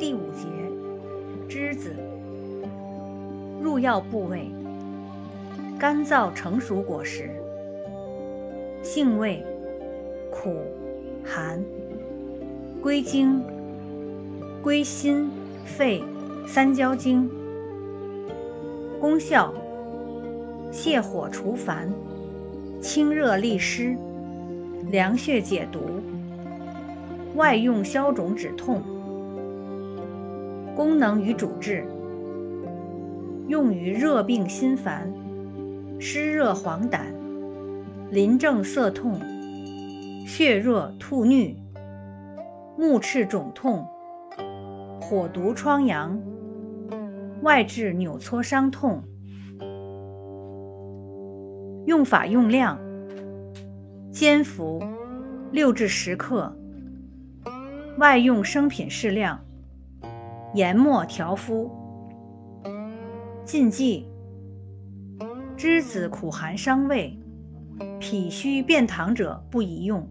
第五节，栀子，入药部位，干燥成熟果实，性味苦寒，归经归心肺三焦经，功效泻火除烦，清热利湿，凉血解毒，外用消肿止痛。功能与主治：用于热病心烦、湿热黄疸、淋症涩痛、血热吐衄、目赤肿痛、火毒疮疡、外痔扭搓伤痛。用法用量：煎服，六至十克；外用生品适量。研末调敷。禁忌：栀子苦寒伤胃，脾虚便溏者不宜用。